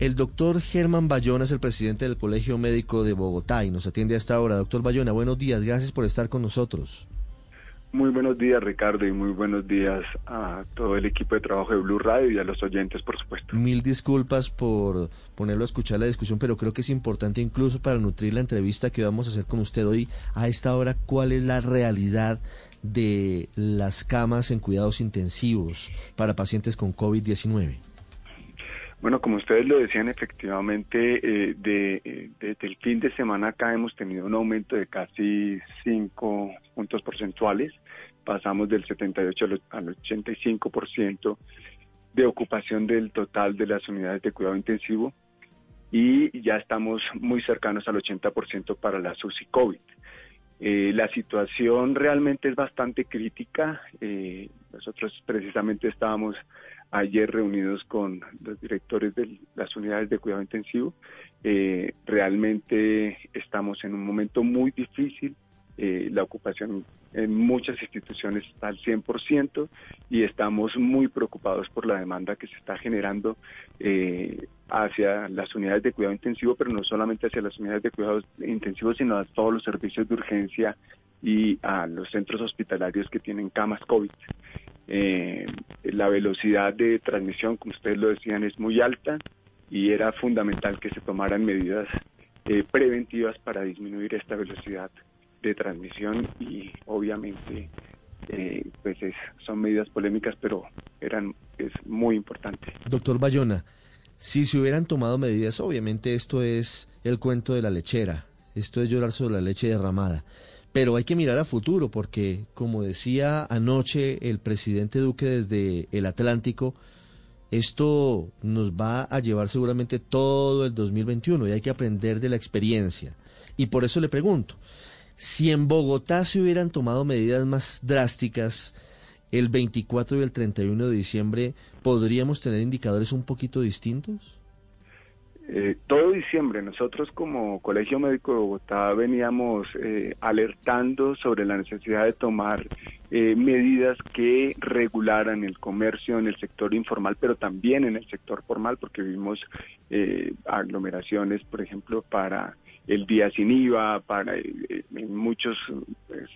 El doctor Germán Bayona es el presidente del Colegio Médico de Bogotá y nos atiende a esta hora. Doctor Bayona, buenos días, gracias por estar con nosotros. Muy buenos días, Ricardo, y muy buenos días a todo el equipo de trabajo de Blue Radio y a los oyentes, por supuesto. Mil disculpas por ponerlo a escuchar la discusión, pero creo que es importante incluso para nutrir la entrevista que vamos a hacer con usted hoy a esta hora, cuál es la realidad de las camas en cuidados intensivos para pacientes con COVID-19. Bueno, como ustedes lo decían, efectivamente, eh, de, eh, desde el fin de semana acá hemos tenido un aumento de casi 5 puntos porcentuales. Pasamos del 78 al 85% de ocupación del total de las unidades de cuidado intensivo y ya estamos muy cercanos al 80% para la SUSI COVID. Eh, la situación realmente es bastante crítica. Nosotros precisamente estábamos ayer reunidos con los directores de las unidades de cuidado intensivo. Eh, realmente estamos en un momento muy difícil. la ocupación en muchas instituciones está al 100% y estamos muy preocupados por la demanda que se está generando hacia las unidades de cuidado intensivo, pero no solamente hacia las unidades de cuidado intensivo, sino a todos los servicios de urgencia y a los centros hospitalarios que tienen camas COVID. Eh, la velocidad de transmisión, como ustedes lo decían, es muy alta y era fundamental que se tomaran medidas eh, preventivas para disminuir esta velocidad de transmisión y obviamente eh, pues son medidas polémicas, pero eran es muy importante. Doctor Bayona, si se hubieran tomado medidas, obviamente esto es el cuento de la lechera, esto es llorar sobre la leche derramada. Pero hay que mirar a futuro porque, como decía anoche el presidente Duque desde el Atlántico, esto nos va a llevar seguramente todo el 2021 y hay que aprender de la experiencia. Y por eso le pregunto, si en Bogotá se hubieran tomado medidas más drásticas, el 24 y el 31 de diciembre, ¿podríamos tener indicadores un poquito distintos? Eh, todo diciembre nosotros como Colegio Médico de Bogotá veníamos eh, alertando sobre la necesidad de tomar eh, medidas que regularan el comercio en el sector informal, pero también en el sector formal, porque vimos aglomeraciones, por ejemplo, para el día sin IVA, para en muchos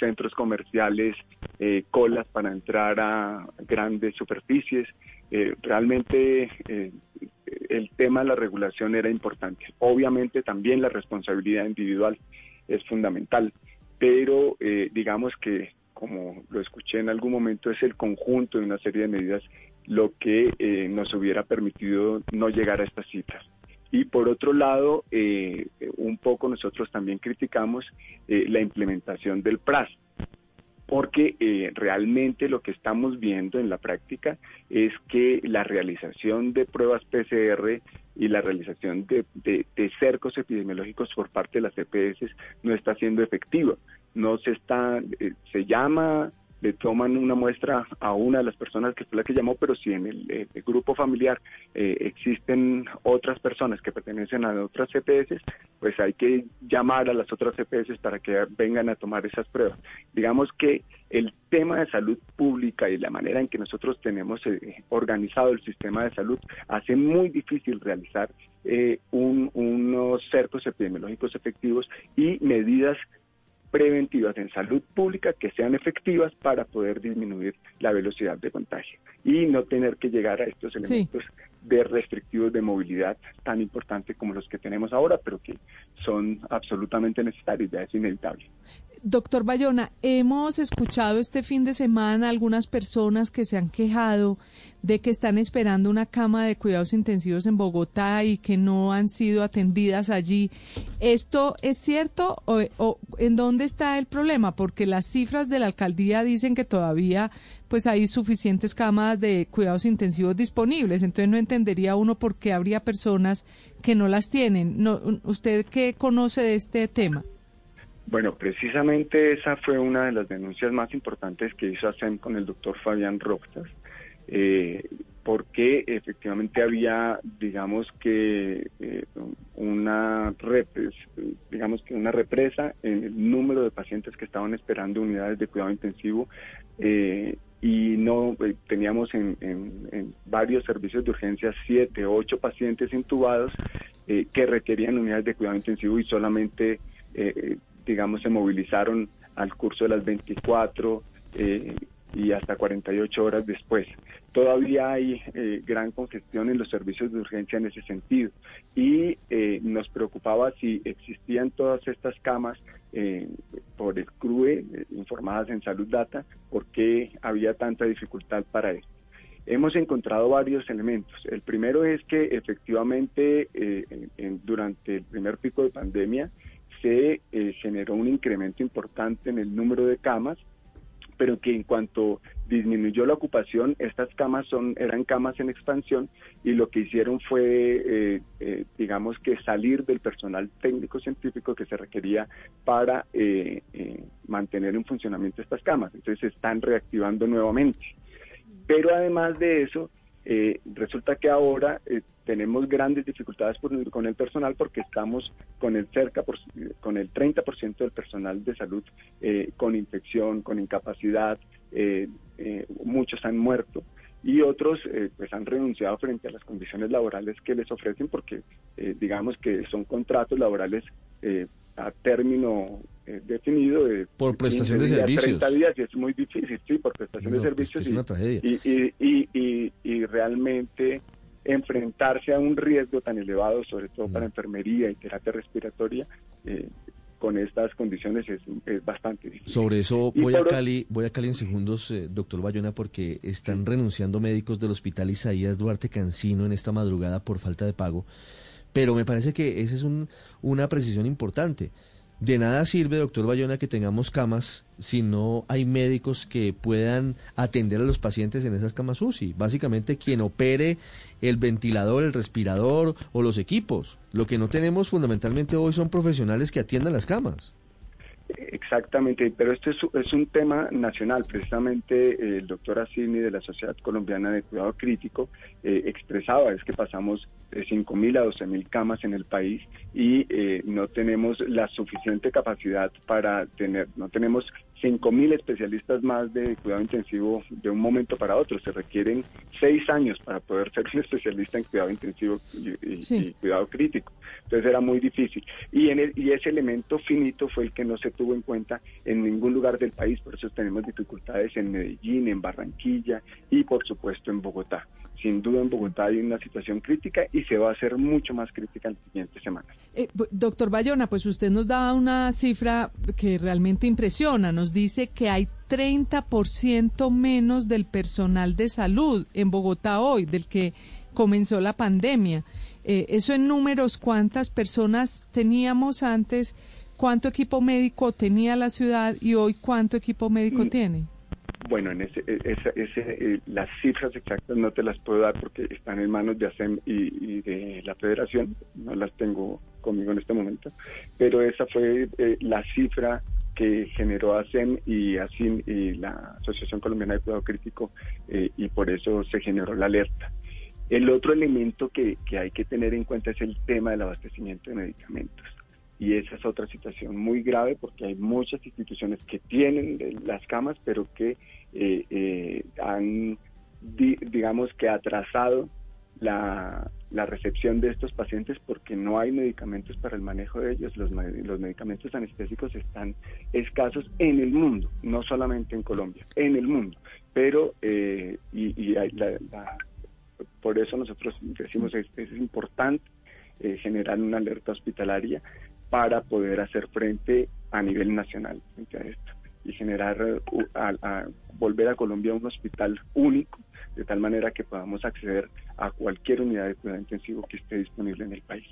centros comerciales colas para entrar a grandes superficies. realmente el tema de la regulación era importante. Obviamente también la responsabilidad individual es fundamental, pero eh, digamos que, como lo escuché en algún momento, es el conjunto de una serie de medidas lo que eh, nos hubiera permitido no llegar a estas citas. Y por otro lado, eh, un poco nosotros también criticamos la implementación del PRAS porque eh, realmente lo que estamos viendo en la práctica es que la realización de pruebas PCR y la realización de, cercos epidemiológicos por parte de las EPS no está siendo efectiva. No se está, eh, se llama le toman una muestra a una de las personas que fue la que llamó, pero si en el, grupo familiar eh, existen otras personas que pertenecen a otras CPS, pues hay que llamar a las otras CPS para que vengan a tomar esas pruebas. Digamos que el tema de salud pública y la manera en que nosotros tenemos eh, organizado el sistema de salud hace muy difícil realizar eh, unos cercos epidemiológicos efectivos y medidas preventivas en salud pública que sean efectivas para poder disminuir la velocidad de contagio y no tener que llegar a estos elementos de restrictivos de movilidad tan importantes como los que tenemos ahora, pero que son absolutamente necesarios, ya es inevitable. Doctor Bayona, hemos escuchado este fin de semana algunas personas que se han quejado de que están esperando una cama de cuidados intensivos en Bogotá y que no han sido atendidas allí. ¿Esto es cierto o, en dónde está el problema? Porque las cifras de la alcaldía dicen que todavía pues hay suficientes camas de cuidados intensivos disponibles. Entonces no entendería uno por qué habría personas que no las tienen. No, ¿Usted qué conoce de este tema? Bueno, precisamente esa fue una de las denuncias más importantes que hizo ASEM con el doctor Fabián Roxas, eh, porque efectivamente había, digamos que eh, una digamos que una represa en el número de pacientes que estaban esperando unidades de cuidado intensivo eh, y no eh, teníamos en, varios servicios de urgencia siete, ocho pacientes intubados que requerían unidades de cuidado intensivo y solamente, digamos, se movilizaron al curso de las 24 y hasta 48 horas después. Todavía hay eh, gran congestión en los servicios de urgencia en ese sentido y eh, nos preocupaba si existían todas estas camas eh, por el CRUE, informadas en Salud Data, por qué había tanta dificultad para esto. Hemos encontrado varios elementos. El primero es que efectivamente durante el primer pico de pandemia se generó un incremento importante en el número de camas pero que en cuanto disminuyó la ocupación, estas camas son eran camas en expansión y lo que hicieron fue, eh, eh, digamos que salir del personal técnico científico que se requería para eh, mantener en funcionamiento estas camas. Entonces se están reactivando nuevamente. Pero además de eso, resulta que ahora tenemos grandes dificultades con el personal porque estamos con el cerca por, con el 30% del personal de salud eh, con infección, con incapacidad, eh, eh, muchos han muerto y otros pues han renunciado frente a las condiciones laborales que les ofrecen porque digamos que son contratos laborales a término definido de por prestación de servicios 30 días y es muy difícil sí por prestación de servicios es una tragedia. Y, y, y, y, realmente enfrentarse a un riesgo tan elevado, sobre todo para enfermería y terapia respiratoria, eh, con estas condiciones es, bastante difícil. Sobre eso voy a Cali, voy a Cali en segundos, eh, doctor Bayona, porque están renunciando médicos del Hospital Isaías Duarte Cancino en esta madrugada por falta de pago. Pero me parece que esa es un, una precisión importante. De nada sirve, doctor Bayona, que tengamos camas si no hay médicos que puedan atender a los pacientes en esas camas UCI. Básicamente quien opere el ventilador, el respirador o los equipos. Lo que no tenemos fundamentalmente hoy son profesionales que atiendan las camas. Exactamente, pero este es, un tema nacional. Precisamente eh, el doctor Asini de la Sociedad Colombiana de Cuidado Crítico eh, expresaba es que pasamos de 5.000 a 12.000 camas en el país y eh, no tenemos la suficiente capacidad para tener, no tenemos 5.000 especialistas más de cuidado intensivo de un momento para otro. Se requieren seis años para poder ser un especialista en cuidado intensivo y, cuidado crítico. Entonces era muy difícil. Y, en y ese elemento finito fue el que no se tuvo en cuenta en ningún lugar del país. Por eso tenemos dificultades en Medellín, en Barranquilla y por supuesto en Bogotá sin duda en Bogotá hay una situación crítica y se va a hacer mucho más crítica en las siguientes semanas. Eh, doctor Bayona, pues usted nos da una cifra que realmente impresiona. Nos dice que hay 30% menos del personal de salud en Bogotá hoy, del que comenzó la pandemia. Eh, eso en números, ¿cuántas personas teníamos antes? ¿Cuánto equipo médico tenía la ciudad y hoy cuánto equipo médico mm. tiene? Bueno, en ese, e, ese, eh, las cifras exactas no te las puedo dar porque están en manos de ASEM y, de la Federación, no las tengo conmigo en este momento, pero esa fue eh, la cifra que generó ASEM y ASIM y la Asociación Colombiana de Cuidado Crítico eh, y por eso se generó la alerta. El otro elemento que hay que tener en cuenta es el tema del abastecimiento de medicamentos y esa es otra situación muy grave porque hay muchas instituciones que tienen las camas pero que eh, eh, han digamos que atrasado la, recepción de estos pacientes porque no hay medicamentos para el manejo de ellos. Los, los medicamentos anestésicos están escasos en el mundo, no solamente en Colombia, en el mundo. Pero, eh, y, por eso nosotros decimos que es, importante generar una alerta hospitalaria para poder hacer frente a nivel nacional frente a esto y generar, uh, a, volver a Colombia un hospital único, de tal manera que podamos acceder a cualquier unidad de cuidado intensivo que esté disponible en el país.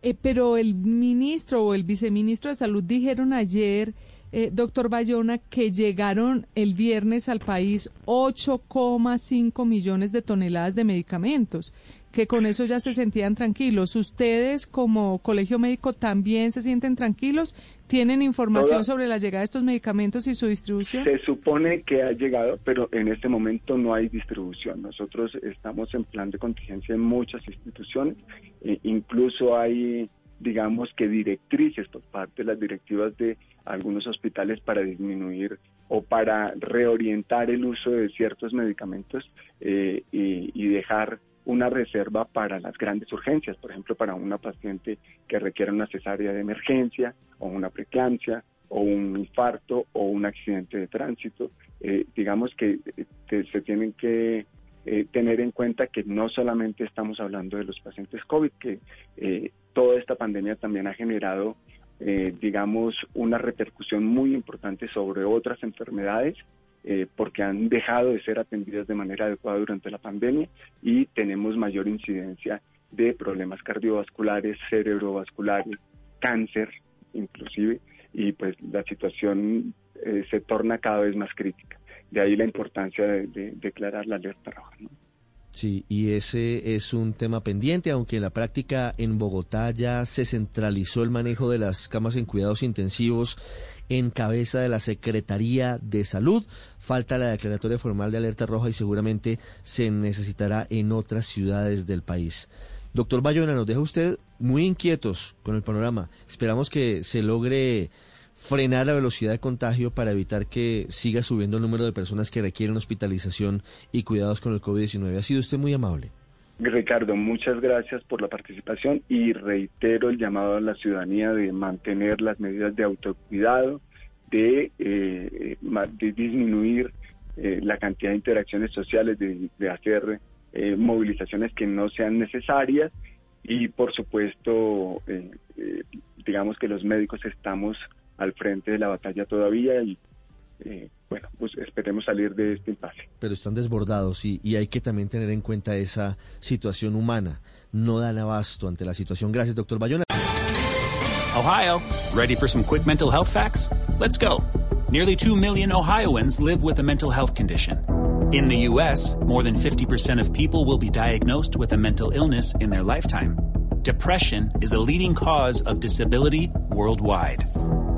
Eh, pero el ministro o el viceministro de Salud dijeron ayer, eh, doctor Bayona, que llegaron el viernes al país 8,5 millones de toneladas de medicamentos que con eso ya se sentían tranquilos. ¿Ustedes como colegio médico también se sienten tranquilos? ¿Tienen información sobre la llegada de estos medicamentos y su distribución? Se supone que ha llegado, pero en este momento no hay distribución. Nosotros estamos en plan de contingencia en muchas instituciones, e incluso hay digamos que directrices por parte de las directivas de algunos hospitales para disminuir o para reorientar el uso de ciertos medicamentos y, y dejar una reserva para las grandes urgencias, por ejemplo, para una paciente que requiera una cesárea de emergencia o una preeclampsia o un infarto o un accidente de tránsito. Eh, digamos que, eh, se tienen que eh, tener en cuenta que no solamente estamos hablando de los pacientes COVID, que toda esta pandemia también ha generado, digamos, una repercusión muy importante sobre otras enfermedades eh, porque han dejado de ser atendidas de manera adecuada durante la pandemia y tenemos mayor incidencia de problemas cardiovasculares, cerebrovasculares, cáncer inclusive, y pues la situación eh, se torna cada vez más crítica. De ahí la importancia de, declarar la alerta roja. Sí, y ese es un tema pendiente, aunque en la práctica en Bogotá ya se centralizó el manejo de las camas en cuidados intensivos en cabeza de la Secretaría de Salud. Falta la declaratoria formal de alerta roja y seguramente se necesitará en otras ciudades del país. Doctor Bayona, nos deja usted muy inquietos con el panorama. Esperamos que se logre frenar la velocidad de contagio para evitar que siga subiendo el número de personas que requieren hospitalización y cuidados con el COVID-19. Ha sido usted muy amable. Ricardo, muchas gracias por la participación y reitero el llamado a la ciudadanía de mantener las medidas de autocuidado, de, eh, disminuir eh, la cantidad de interacciones sociales, de, hacer eh, movilizaciones que no sean necesarias y por supuesto, digamos que los médicos estamos al frente de la batalla todavía y eh, bueno, pues esperemos salir de este impasse. Pero están desbordados y, y, hay que también tener en cuenta esa situación humana. No dan abasto ante la situación. Gracias, doctor Bayona. Ohio, ready for some quick mental health facts? Let's go. Nearly 2 million Ohioans live with a mental health condition. In the U.S., more than 50% of people will be diagnosed with a mental illness in their lifetime. Depression is a leading cause of disability worldwide.